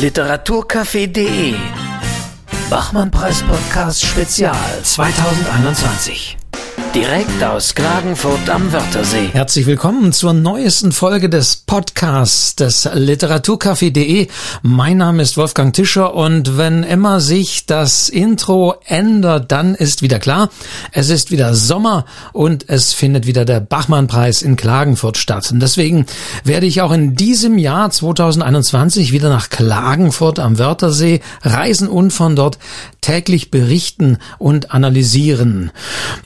Literaturcafé.de Bachmann-Preis-Podcast Spezial. 2021 direkt aus Klagenfurt am Wörthersee. Herzlich willkommen zur neuesten Folge des Podcasts des Literaturcafé.de. Mein Name ist Wolfgang Tischer und wenn immer sich das Intro ändert, dann ist wieder klar, es ist wieder Sommer und es findet wieder der Bachmann-Preis in Klagenfurt statt. Und deswegen werde ich auch in diesem Jahr 2021 wieder nach Klagenfurt am Wörthersee reisen und von dort täglich berichten und analysieren.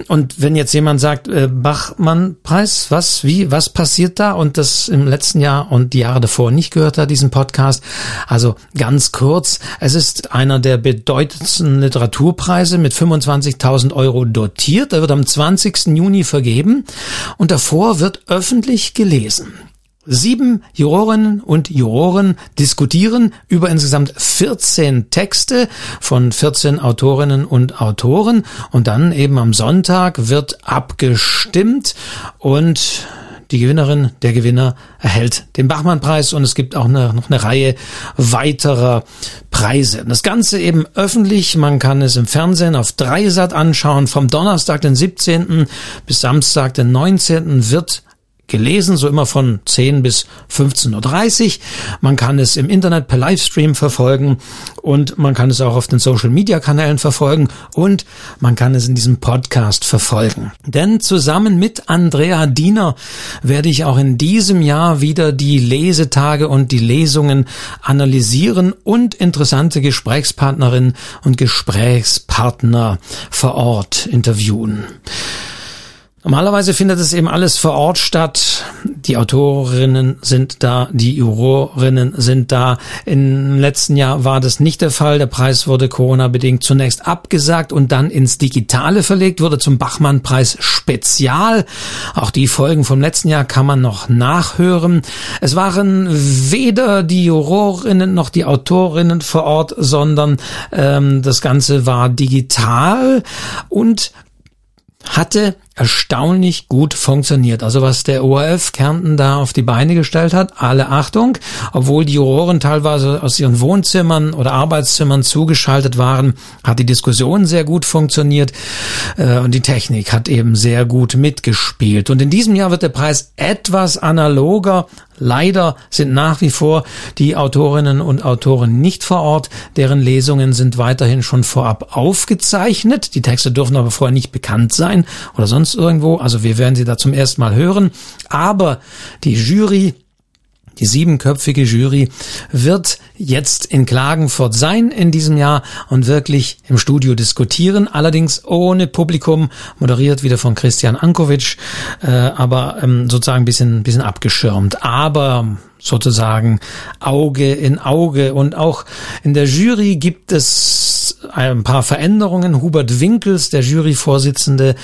Und wenn jetzt jemand sagt, äh, Bachmann-Preis, was, wie, was passiert da und das im letzten Jahr und die Jahre davor nicht gehört hat, diesen Podcast. Also ganz kurz, es ist einer der bedeutendsten Literaturpreise mit 25.000 Euro dotiert. Er wird am 20. Juni vergeben und davor wird öffentlich gelesen. Sieben Jurorinnen und Juroren diskutieren über insgesamt 14 Texte von 14 Autorinnen und Autoren und dann eben am Sonntag wird abgestimmt und die Gewinnerin, der Gewinner erhält den Bachmann-Preis und es gibt auch noch eine Reihe weiterer Preise. Das Ganze eben öffentlich, man kann es im Fernsehen auf Dreisat anschauen. Vom Donnerstag, den 17. bis Samstag, den 19. wird gelesen, so immer von 10 bis 15.30 Uhr. Man kann es im Internet per Livestream verfolgen und man kann es auch auf den Social Media Kanälen verfolgen und man kann es in diesem Podcast verfolgen. Denn zusammen mit Andrea Diener werde ich auch in diesem Jahr wieder die Lesetage und die Lesungen analysieren und interessante Gesprächspartnerinnen und Gesprächspartner vor Ort interviewen. Normalerweise findet es eben alles vor Ort statt. Die Autorinnen sind da, die Jurorinnen sind da. Im letzten Jahr war das nicht der Fall. Der Preis wurde Corona-bedingt zunächst abgesagt und dann ins Digitale verlegt, wurde zum Bachmann-Preis Spezial. Auch die Folgen vom letzten Jahr kann man noch nachhören. Es waren weder die Jurorinnen noch die Autorinnen vor Ort, sondern ähm, das Ganze war digital und hatte erstaunlich gut funktioniert. Also was der ORF Kärnten da auf die Beine gestellt hat, alle Achtung, obwohl die Juroren teilweise aus ihren Wohnzimmern oder Arbeitszimmern zugeschaltet waren, hat die Diskussion sehr gut funktioniert äh, und die Technik hat eben sehr gut mitgespielt. Und in diesem Jahr wird der Preis etwas analoger. Leider sind nach wie vor die Autorinnen und Autoren nicht vor Ort. Deren Lesungen sind weiterhin schon vorab aufgezeichnet. Die Texte dürfen aber vorher nicht bekannt sein oder sonst sonst irgendwo. Also wir werden sie da zum ersten Mal hören. Aber die Jury die siebenköpfige Jury wird jetzt in Klagenfurt sein in diesem Jahr und wirklich im Studio diskutieren, allerdings ohne Publikum, moderiert wieder von Christian Ankovic, äh, aber ähm, sozusagen ein bisschen, bisschen abgeschirmt. Aber sozusagen Auge in Auge. Und auch in der Jury gibt es ein paar Veränderungen. Hubert Winkels, der Juryvorsitzende,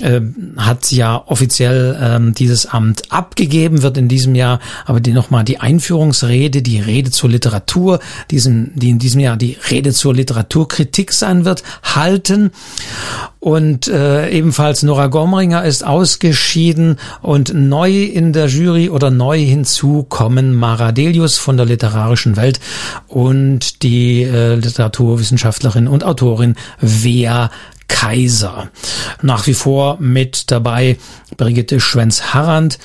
äh, hat ja offiziell ähm, dieses Amt abgegeben, wird in diesem Jahr aber die nochmal die Einführungsrede, die Rede zur Literatur, diesen, die in diesem Jahr die Rede zur Literaturkritik sein wird, halten. Und äh, ebenfalls Nora Gomringer ist ausgeschieden und neu in der Jury oder neu hinzukommen Maradelius von der Literarischen Welt und die äh, Literaturwissenschaftlerin und Autorin Wea Kaiser. Nach wie vor mit dabei Brigitte Schwenz-Harrand,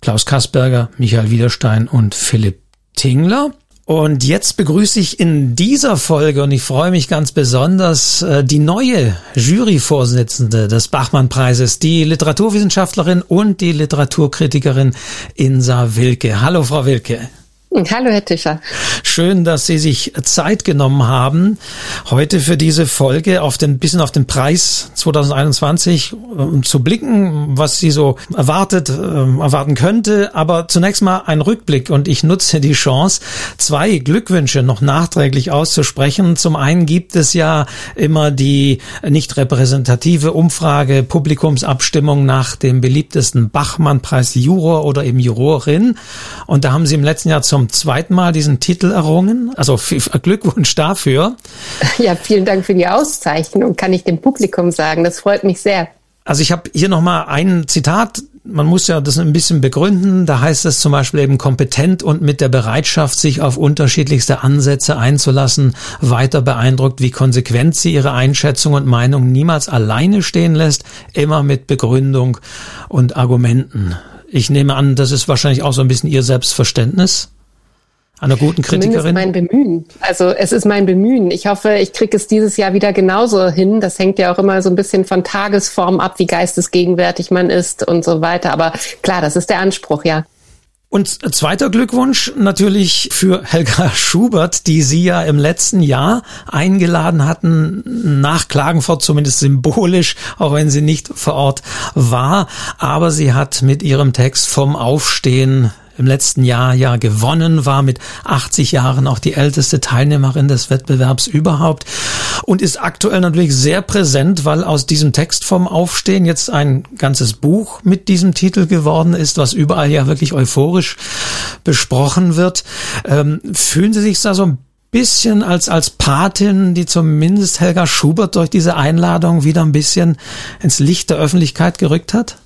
Klaus Kasperger, Michael Wiederstein und Philipp Tingler. Und jetzt begrüße ich in dieser Folge, und ich freue mich ganz besonders, äh, die neue Juryvorsitzende des Bachmann-Preises, die Literaturwissenschaftlerin und die Literaturkritikerin Insa Wilke. Hallo, Frau Wilke. Hallo, Herr Tischer. Schön, dass Sie sich Zeit genommen haben, heute für diese Folge auf den, bisschen auf den Preis 2021 um zu blicken, was Sie so erwartet, äh, erwarten könnte. Aber zunächst mal ein Rückblick und ich nutze die Chance, zwei Glückwünsche noch nachträglich auszusprechen. Zum einen gibt es ja immer die nicht repräsentative Umfrage, Publikumsabstimmung nach dem beliebtesten Bachmann-Preis Juror oder eben Jurorin. Und da haben Sie im letzten Jahr zum zum zweiten Mal diesen Titel errungen. Also Glückwunsch dafür. Ja, vielen Dank für die Auszeichnung, kann ich dem Publikum sagen. Das freut mich sehr. Also ich habe hier nochmal ein Zitat man muss ja das ein bisschen begründen. Da heißt es zum Beispiel eben kompetent und mit der Bereitschaft, sich auf unterschiedlichste Ansätze einzulassen, weiter beeindruckt, wie konsequent sie ihre Einschätzung und Meinung niemals alleine stehen lässt, immer mit Begründung und Argumenten. Ich nehme an, das ist wahrscheinlich auch so ein bisschen Ihr Selbstverständnis einer guten Kritikerin? Zumindest mein Bemühen. Also es ist mein Bemühen. Ich hoffe, ich kriege es dieses Jahr wieder genauso hin. Das hängt ja auch immer so ein bisschen von Tagesform ab, wie geistesgegenwärtig man ist und so weiter. Aber klar, das ist der Anspruch, ja. Und zweiter Glückwunsch natürlich für Helga Schubert, die Sie ja im letzten Jahr eingeladen hatten, nach Klagenfurt zumindest symbolisch, auch wenn sie nicht vor Ort war. Aber sie hat mit ihrem Text vom Aufstehen im letzten Jahr ja gewonnen, war mit 80 Jahren auch die älteste Teilnehmerin des Wettbewerbs überhaupt und ist aktuell natürlich sehr präsent, weil aus diesem Text vom Aufstehen jetzt ein ganzes Buch mit diesem Titel geworden ist, was überall ja wirklich euphorisch besprochen wird. Ähm, fühlen Sie sich da so ein bisschen als, als Patin, die zumindest Helga Schubert durch diese Einladung wieder ein bisschen ins Licht der Öffentlichkeit gerückt hat?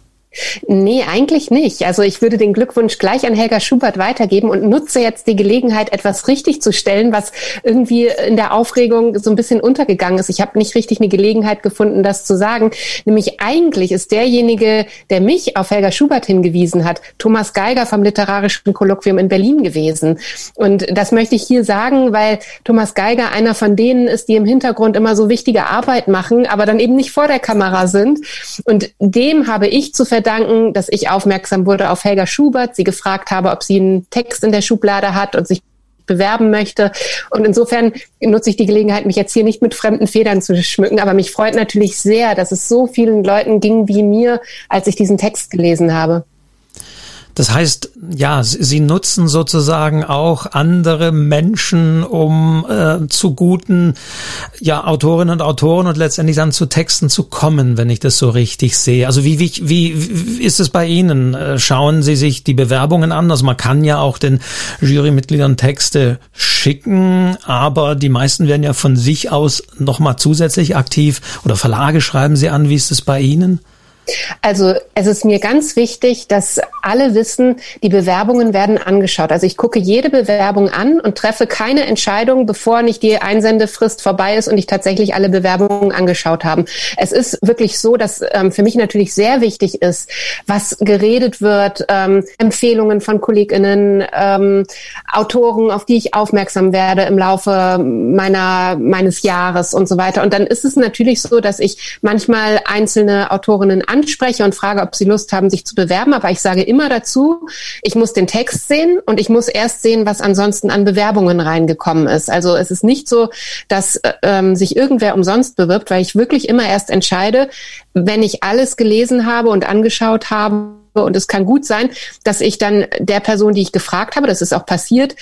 Nee, eigentlich nicht. Also ich würde den Glückwunsch gleich an Helga Schubert weitergeben und nutze jetzt die Gelegenheit, etwas richtig zu stellen, was irgendwie in der Aufregung so ein bisschen untergegangen ist. Ich habe nicht richtig eine Gelegenheit gefunden, das zu sagen. Nämlich eigentlich ist derjenige, der mich auf Helga Schubert hingewiesen hat, Thomas Geiger vom Literarischen Kolloquium in Berlin gewesen. Und das möchte ich hier sagen, weil Thomas Geiger einer von denen ist, die im Hintergrund immer so wichtige Arbeit machen, aber dann eben nicht vor der Kamera sind. Und dem habe ich zu verdanken, verdanken, dass ich aufmerksam wurde auf Helga Schubert, sie gefragt habe, ob sie einen Text in der Schublade hat und sich bewerben möchte. Und insofern nutze ich die Gelegenheit, mich jetzt hier nicht mit fremden Federn zu schmücken. Aber mich freut natürlich sehr, dass es so vielen Leuten ging wie mir, als ich diesen Text gelesen habe. Das heißt, ja, sie nutzen sozusagen auch andere Menschen, um äh, zu guten ja, Autorinnen und Autoren und letztendlich dann zu Texten zu kommen, wenn ich das so richtig sehe. Also wie, wie, wie ist es bei Ihnen? Äh, schauen Sie sich die Bewerbungen an? Also man kann ja auch den Jurymitgliedern Texte schicken, aber die meisten werden ja von sich aus nochmal zusätzlich aktiv oder Verlage schreiben sie an. Wie ist es bei Ihnen? Also es ist mir ganz wichtig, dass alle wissen, die Bewerbungen werden angeschaut. Also ich gucke jede Bewerbung an und treffe keine Entscheidung, bevor nicht die Einsendefrist vorbei ist und ich tatsächlich alle Bewerbungen angeschaut habe. Es ist wirklich so, dass ähm, für mich natürlich sehr wichtig ist, was geredet wird, ähm, Empfehlungen von KollegInnen, ähm, Autoren, auf die ich aufmerksam werde im Laufe meiner meines Jahres und so weiter. Und dann ist es natürlich so, dass ich manchmal einzelne Autorinnen anspreche und frage, ob sie Lust haben, sich zu bewerben. Aber ich sage immer dazu, ich muss den Text sehen und ich muss erst sehen, was ansonsten an Bewerbungen reingekommen ist. Also es ist nicht so, dass äh, ähm, sich irgendwer umsonst bewirbt, weil ich wirklich immer erst entscheide, wenn ich alles gelesen habe und angeschaut habe. Und es kann gut sein, dass ich dann der Person, die ich gefragt habe, das ist auch passiert,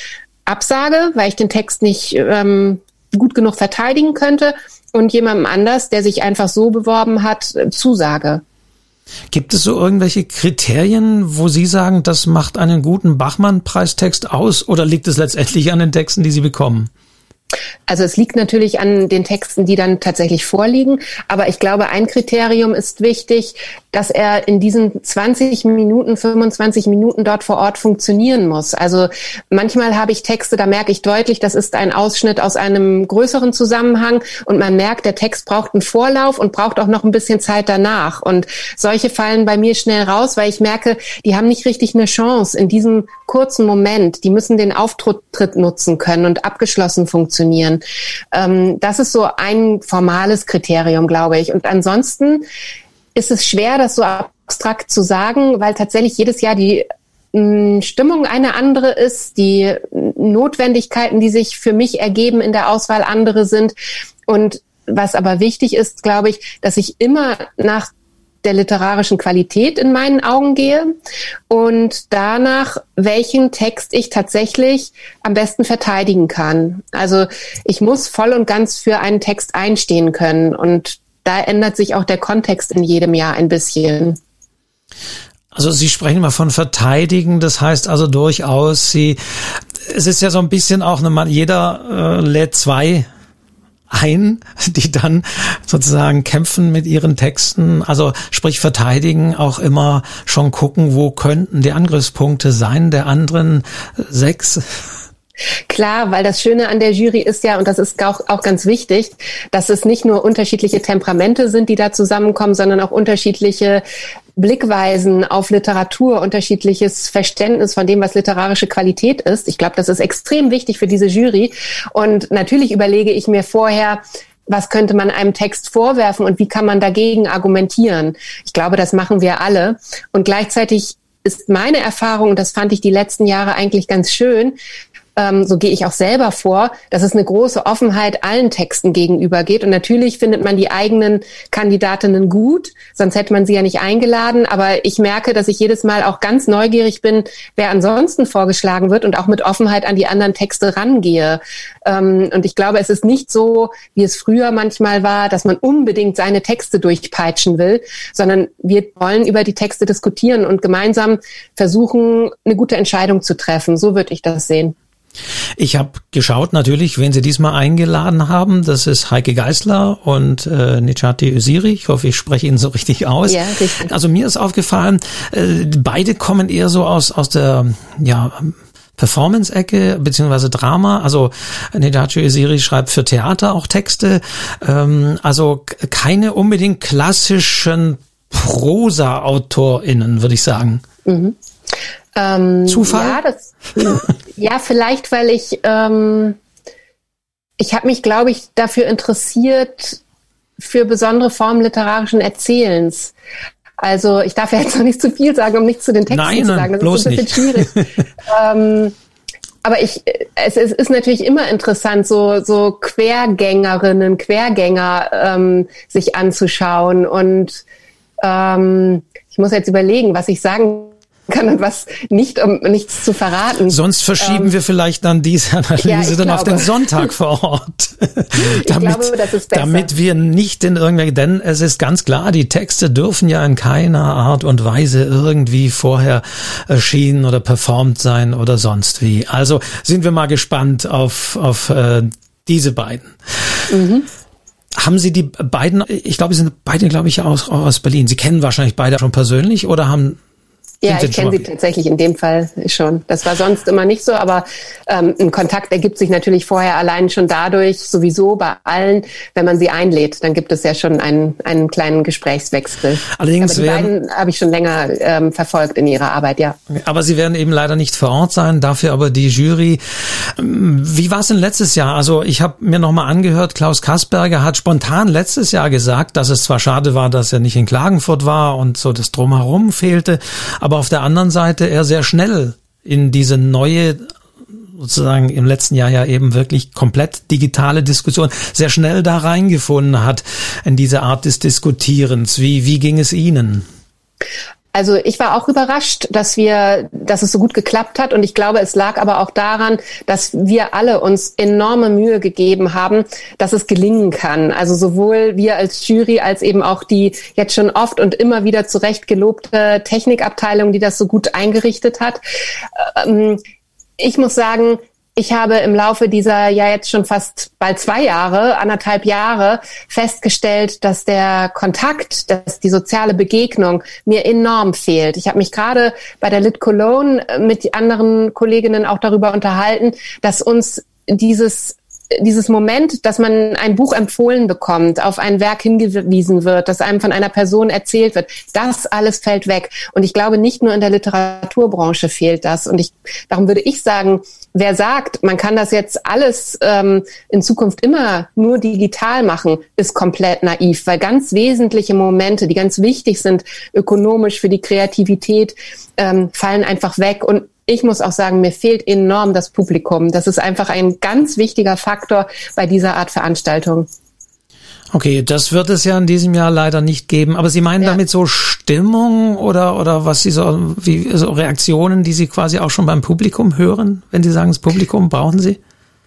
absage, weil ich den Text nicht ähm, gut genug verteidigen könnte und jemandem anders, der sich einfach so beworben hat, zusage. Gibt es so irgendwelche Kriterien, wo Sie sagen, das macht einen guten Bachmann-Preistext aus oder liegt es letztendlich an den Texten, die Sie bekommen? Also es liegt natürlich an den Texten, die dann tatsächlich vorliegen. Aber ich glaube, ein Kriterium ist wichtig, dass er in diesen 20 Minuten, 25 Minuten dort vor Ort funktionieren muss. Also manchmal habe ich Texte, da merke ich deutlich, das ist ein Ausschnitt aus einem größeren Zusammenhang und man merkt, der Text braucht einen Vorlauf und braucht auch noch ein bisschen Zeit danach. Und solche fallen bei mir schnell raus, weil ich merke, die haben nicht richtig eine Chance in diesem kurzen Moment. Die müssen den Auftritt nutzen können und abgeschlossen funktionieren. Ähm, das ist so ein formales Kriterium, glaube ich. Und ansonsten ist es schwer, das so abstrakt zu sagen, weil tatsächlich jedes Jahr die mm, Stimmung eine andere ist, die Notwendigkeiten, die sich für mich ergeben in der Auswahl andere sind. Und was aber wichtig ist, glaube ich, dass ich immer nach der literarischen Qualität in meinen Augen gehe und danach, welchen Text ich tatsächlich am besten verteidigen kann. Also ich muss voll und ganz für einen Text einstehen können und da ändert sich auch der Kontext in jedem Jahr ein bisschen. Also Sie sprechen mal von verteidigen, das heißt also durchaus, Sie, es ist ja so ein bisschen auch eine, jeder äh, lädt zwei ein, die dann sozusagen kämpfen mit ihren Texten, also sprich verteidigen, auch immer schon gucken, wo könnten die Angriffspunkte sein der anderen sechs? Klar, weil das Schöne an der Jury ist ja, und das ist auch, auch ganz wichtig, dass es nicht nur unterschiedliche Temperamente sind, die da zusammenkommen, sondern auch unterschiedliche Blickweisen auf Literatur, unterschiedliches Verständnis von dem, was literarische Qualität ist. Ich glaube, das ist extrem wichtig für diese Jury. Und natürlich überlege ich mir vorher, was könnte man einem Text vorwerfen und wie kann man dagegen argumentieren. Ich glaube, das machen wir alle. Und gleichzeitig ist meine Erfahrung, das fand ich die letzten Jahre eigentlich ganz schön, ähm, so gehe ich auch selber vor, dass es eine große Offenheit allen Texten gegenüber geht. Und natürlich findet man die eigenen Kandidatinnen gut, sonst hätte man sie ja nicht eingeladen. Aber ich merke, dass ich jedes Mal auch ganz neugierig bin, wer ansonsten vorgeschlagen wird und auch mit Offenheit an die anderen Texte rangehe. Ähm, und ich glaube, es ist nicht so, wie es früher manchmal war, dass man unbedingt seine Texte durchpeitschen will, sondern wir wollen über die Texte diskutieren und gemeinsam versuchen, eine gute Entscheidung zu treffen. So würde ich das sehen. Ich habe geschaut natürlich, wen Sie diesmal eingeladen haben. Das ist Heike Geisler und äh, Nechati Öziri. Ich hoffe, ich spreche ihn so richtig aus. Ja, richtig. Also mir ist aufgefallen, äh, beide kommen eher so aus aus der ja Performance-Ecke beziehungsweise Drama. Also Nedacho Öziri schreibt für Theater auch Texte. Ähm, also keine unbedingt klassischen Prosa-AutorInnen, würde ich sagen. Mhm. Ähm, Zufall? Ja, das, ja, vielleicht, weil ich, ähm, ich habe mich, glaube ich, dafür interessiert für besondere Formen literarischen Erzählens. Also ich darf ja jetzt noch nicht zu viel sagen, um nichts zu den Texten Nein, zu sagen. Das bloß ist ein bisschen nicht. schwierig. ähm, aber ich, es, es ist natürlich immer interessant, so, so Quergängerinnen, Quergänger ähm, sich anzuschauen. Und ähm, ich muss jetzt überlegen, was ich sagen kann und was nicht, um nichts zu verraten. Sonst verschieben ähm, wir vielleicht dann diese Analyse ja, dann glaube. auf den Sonntag vor Ort. damit, glaube, das ist damit wir nicht in irgendwelche, denn es ist ganz klar, die Texte dürfen ja in keiner Art und Weise irgendwie vorher erschienen oder performt sein oder sonst wie. Also sind wir mal gespannt auf, auf äh, diese beiden. Mhm. Haben Sie die beiden, ich glaube, Sie sind beide, glaube ich, aus, aus Berlin. Sie kennen wahrscheinlich beide schon persönlich oder haben ja, ich kenne sie tatsächlich in dem Fall schon. Das war sonst immer nicht so, aber ähm, ein Kontakt ergibt sich natürlich vorher allein schon dadurch, sowieso bei allen, wenn man sie einlädt, dann gibt es ja schon einen, einen kleinen Gesprächswechsel. Allerdings aber die werden, beiden habe ich schon länger ähm, verfolgt in ihrer Arbeit, ja. Aber sie werden eben leider nicht vor Ort sein, dafür aber die Jury. Ähm, wie war es denn letztes Jahr? Also ich habe mir nochmal angehört, Klaus Kasperger hat spontan letztes Jahr gesagt, dass es zwar schade war, dass er nicht in Klagenfurt war und so das Drumherum fehlte, aber auf der anderen Seite er sehr schnell in diese neue sozusagen im letzten Jahr ja eben wirklich komplett digitale Diskussion sehr schnell da reingefunden hat in diese Art des Diskutierens. Wie, wie ging es Ihnen? Also ich war auch überrascht, dass wir, dass es so gut geklappt hat. Und ich glaube, es lag aber auch daran, dass wir alle uns enorme Mühe gegeben haben, dass es gelingen kann. Also sowohl wir als Jury als eben auch die jetzt schon oft und immer wieder zurecht gelobte Technikabteilung, die das so gut eingerichtet hat. Ähm, ich muss sagen, ich habe im Laufe dieser ja jetzt schon fast bald zwei Jahre, anderthalb Jahre festgestellt, dass der Kontakt, dass die soziale Begegnung mir enorm fehlt. Ich habe mich gerade bei der Lit Cologne mit anderen Kolleginnen auch darüber unterhalten, dass uns dieses dieses Moment, dass man ein Buch empfohlen bekommt, auf ein Werk hingewiesen wird, dass einem von einer Person erzählt wird, das alles fällt weg. Und ich glaube, nicht nur in der Literaturbranche fehlt das. Und ich, darum würde ich sagen, wer sagt, man kann das jetzt alles ähm, in Zukunft immer nur digital machen, ist komplett naiv, weil ganz wesentliche Momente, die ganz wichtig sind ökonomisch für die Kreativität, ähm, fallen einfach weg. Und ich muss auch sagen, mir fehlt enorm das Publikum. Das ist einfach ein ganz wichtiger Faktor bei dieser Art Veranstaltung. Okay, das wird es ja in diesem Jahr leider nicht geben. Aber Sie meinen ja. damit so Stimmung oder oder was Sie so wie so Reaktionen, die Sie quasi auch schon beim Publikum hören, wenn Sie sagen, das Publikum brauchen Sie?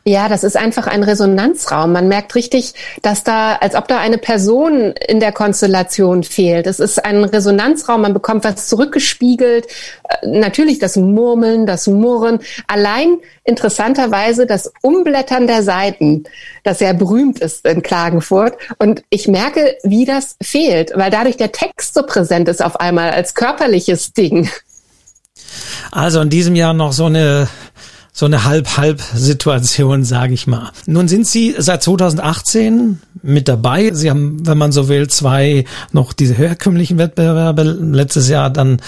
Ja, das ist einfach ein Resonanzraum. Man merkt richtig, dass da, als ob da eine Person in der Konstellation fehlt. Es ist ein Resonanzraum, man bekommt was zurückgespiegelt. Äh, natürlich das Murmeln, das Murren. Allein interessanterweise das Umblättern der Seiten, das sehr berühmt ist in Klagenfurt. Und ich merke, wie das fehlt, weil dadurch der Text so präsent ist auf einmal als körperliches Ding. Also in diesem Jahr noch so eine so eine Halb-Halb-Situation, sage ich mal. Nun sind Sie seit 2018 mit dabei. Sie haben, wenn man so will, zwei noch diese herkömmlichen Wettbewerbe. Letztes Jahr dann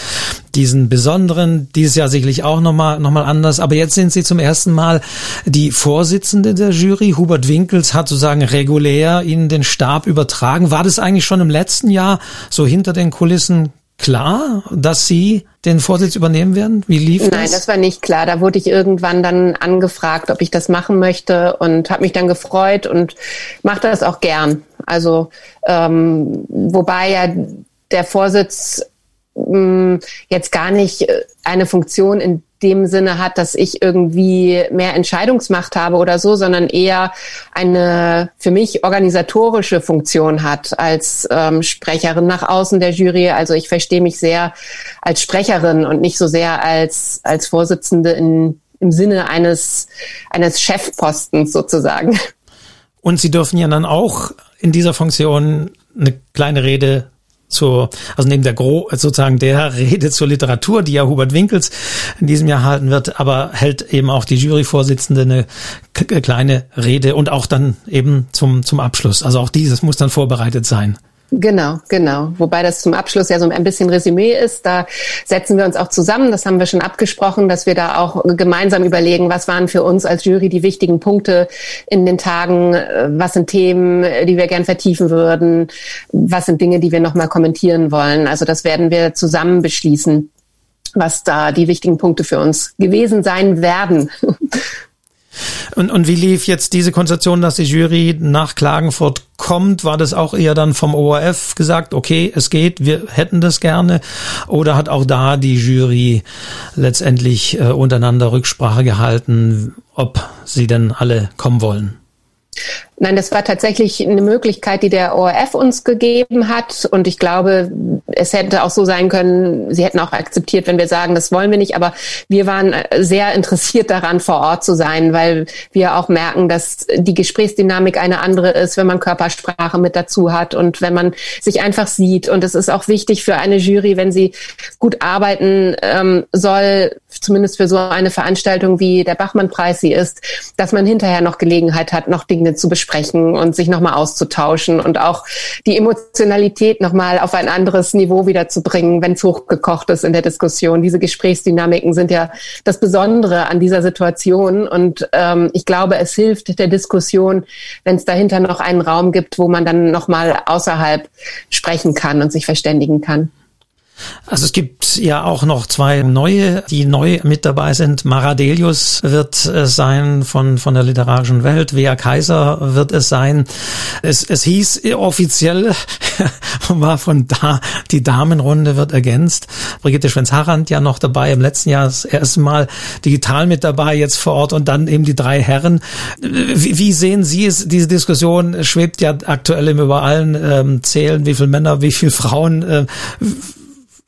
diesen besonderen, dieses Jahr sicherlich auch nochmal noch mal anders. Aber jetzt sind Sie zum ersten Mal die Vorsitzende der Jury. Hubert Winkels hat sozusagen regulär Ihnen den Stab übertragen. War das eigentlich schon im letzten Jahr so hinter den Kulissen klar, dass Sie den Vorsitz übernehmen werden? Wie lief das? Nein, das war nicht klar. Da wurde ich irgendwann dann angefragt, ob ich das machen möchte und habe mich dann gefreut und mache das auch gern. Also ähm, wobei ja der Vorsitz mh, mm, jetzt gar nicht äh, eine Funktion in dem Sinne hat, dass ich irgendwie mehr Entscheidungsmacht habe oder so, sondern eher eine für mich organisatorische Funktion hat als ähm, Sprecherin nach außen der Jury. Also ich verstehe mich sehr als Sprecherin und nicht so sehr als, als Vorsitzende in, im Sinne eines, eines Chefpostens sozusagen. Und Sie dürfen ja dann auch in dieser Funktion eine kleine Rede zur, also neben der Gro, sozusagen der Rede zur Literatur, die ja Hubert Winkels in diesem Jahr halten wird, aber hält eben auch die Juryvorsitzende eine kleine Rede und auch dann eben zum, zum Abschluss. Also auch dieses muss dann vorbereitet sein. Genau, genau. Wobei das zum Abschluss ja so ein bisschen Resümee ist. Da setzen wir uns auch zusammen. Das haben wir schon abgesprochen, dass wir da auch gemeinsam überlegen, was waren für uns als Jury die wichtigen Punkte in den Tagen, was sind Themen, die wir gern vertiefen würden, was sind Dinge, die wir nochmal kommentieren wollen. Also das werden wir zusammen beschließen, was da die wichtigen Punkte für uns gewesen sein werden. Und, und wie lief jetzt diese Konstellation, dass die Jury nach Klagenfurt kommt? War das auch eher dann vom ORF gesagt, okay, es geht, wir hätten das gerne? Oder hat auch da die Jury letztendlich äh, untereinander Rücksprache gehalten, ob sie denn alle kommen wollen? Nein, das war tatsächlich eine Möglichkeit, die der ORF uns gegeben hat. Und ich glaube, es hätte auch so sein können, sie hätten auch akzeptiert, wenn wir sagen, das wollen wir nicht. Aber wir waren sehr interessiert daran, vor Ort zu sein, weil wir auch merken, dass die Gesprächsdynamik eine andere ist, wenn man Körpersprache mit dazu hat und wenn man sich einfach sieht. Und es ist auch wichtig für eine Jury, wenn sie gut arbeiten ähm, soll, zumindest für so eine Veranstaltung wie der Bachmann-Preis sie ist, dass man hinterher noch Gelegenheit hat, noch Dinge zu besprechen sprechen und sich nochmal auszutauschen und auch die Emotionalität nochmal auf ein anderes Niveau wieder zu bringen, wenn es hochgekocht ist in der Diskussion. Diese Gesprächsdynamiken sind ja das Besondere an dieser Situation und ähm, ich glaube, es hilft der Diskussion, wenn es dahinter noch einen Raum gibt, wo man dann nochmal außerhalb sprechen kann und sich verständigen kann. Also es gibt ja auch noch zwei neue, die neu mit dabei sind. Maradelius wird es sein von, von der literarischen Welt. Wea Kaiser wird es sein. Es, es hieß offiziell, war von da, die Damenrunde wird ergänzt. Brigitte Schwenz-Harrand ja noch dabei. Im letzten Jahr das erste Mal digital mit dabei, jetzt vor Ort und dann eben die drei Herren. Wie, wie sehen Sie es? Diese Diskussion schwebt ja aktuell im über allen ähm, Zählen, wie viele Männer, wie viele Frauen. Äh,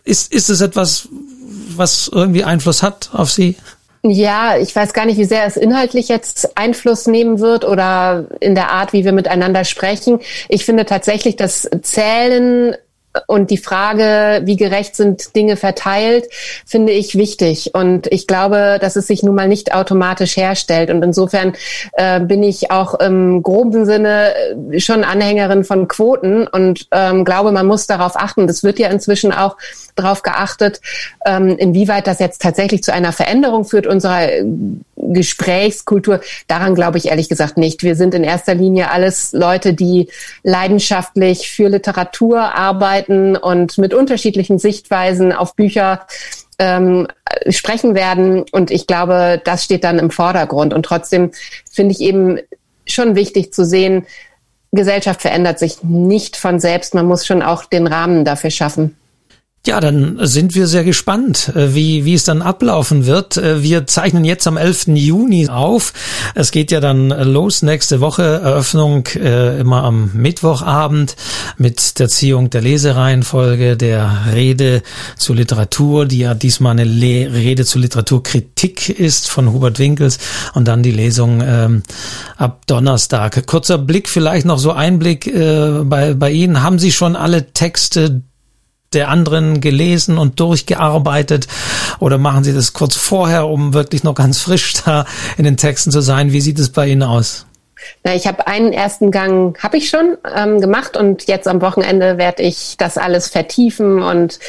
ist, ist es etwas, was irgendwie Einfluss hat auf Sie? Ja, ich weiß gar nicht, wie sehr es inhaltlich jetzt Einfluss nehmen wird oder in der Art, wie wir miteinander sprechen. Ich finde tatsächlich, dass Zählen und die Frage, wie gerecht sind Dinge verteilt, finde ich wichtig. Und ich glaube, dass es sich nun mal nicht automatisch herstellt. Und insofern äh, bin ich auch im groben Sinne äh, schon Anhängerin von Quoten und ähm, glaube, man muss darauf achten. Das wird ja inzwischen auch darauf geachtet, ähm, inwieweit das jetzt tatsächlich zu einer Veränderung führt unserer Gesprächskultur. Daran glaube ich ehrlich gesagt nicht. Wir sind in erster Linie alles Leute, die leidenschaftlich für Literatur arbeiten und mit unterschiedlichen Sichtweisen auf Bücher ähm, sprechen werden. Und ich glaube, das steht dann im Vordergrund. Und trotzdem finde ich eben schon wichtig zu sehen, Gesellschaft verändert sich nicht von selbst. Man muss schon auch den Rahmen dafür schaffen. Ja, dann sind wir sehr gespannt, äh, wie, wie es dann ablaufen wird. Äh, wir zeichnen jetzt am 11. Juni auf. Es geht ja dann los nächste Woche. Eröffnung äh, immer am Mittwochabend mit der Ziehung der Lesereihenfolge, der Rede zur Literatur, die ja diesmal eine Le Rede zur Literaturkritik ist von Hubert Winkels und dann die Lesung ähm, ab Donnerstag. Kurzer Blick, vielleicht noch so Einblick äh, bei, bei Ihnen. Haben Sie schon alle Texte der anderen gelesen und durchgearbeitet oder machen Sie das kurz vorher, um wirklich noch ganz frisch da in den Texten zu sein? Wie sieht es bei Ihnen aus? Na, ich habe einen ersten Gang habe ich schon ähm, gemacht und jetzt am Wochenende werde ich das alles vertiefen und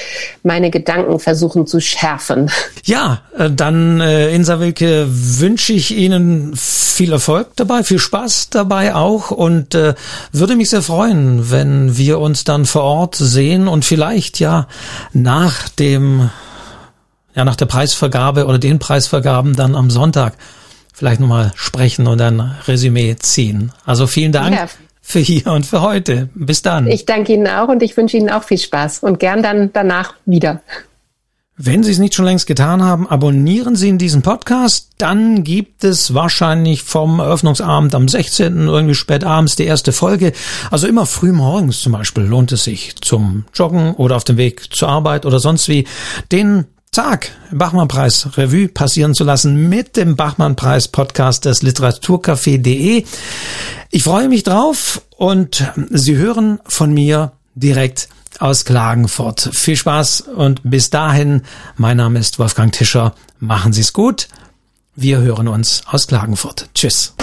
meine Gedanken versuchen zu schärfen. Ja, äh, dann äh, Insa Wilke wünsche ich Ihnen viel Erfolg dabei, viel Spaß dabei auch und äh, würde mich sehr freuen, wenn wir uns dann vor Ort sehen und vielleicht ja nach dem ja nach der Preisvergabe oder den Preisvergaben dann am Sonntag vielleicht nochmal sprechen und ein Resümee ziehen. Also vielen Dank. Ja. Für hier und für heute. Bis dann. Ich danke Ihnen auch und ich wünsche Ihnen auch viel Spaß und gern dann danach wieder. Wenn Sie es nicht schon längst getan haben, abonnieren Sie in diesen Podcast. Dann gibt es wahrscheinlich vom Eröffnungsabend am 16. irgendwie spät abends die erste Folge. Also immer früh morgens zum Beispiel lohnt es sich zum Joggen oder auf dem Weg zur Arbeit oder sonst wie den Tag Bachmann-Preis Revue passieren zu lassen mit dem Bachmann-Preis Podcast des Literaturcafé.de. Ich freue mich drauf und Sie hören von mir direkt aus Klagenfurt. Viel Spaß und bis dahin, mein Name ist Wolfgang Tischer. Machen Sie es gut. Wir hören uns aus Klagenfurt. Tschüss.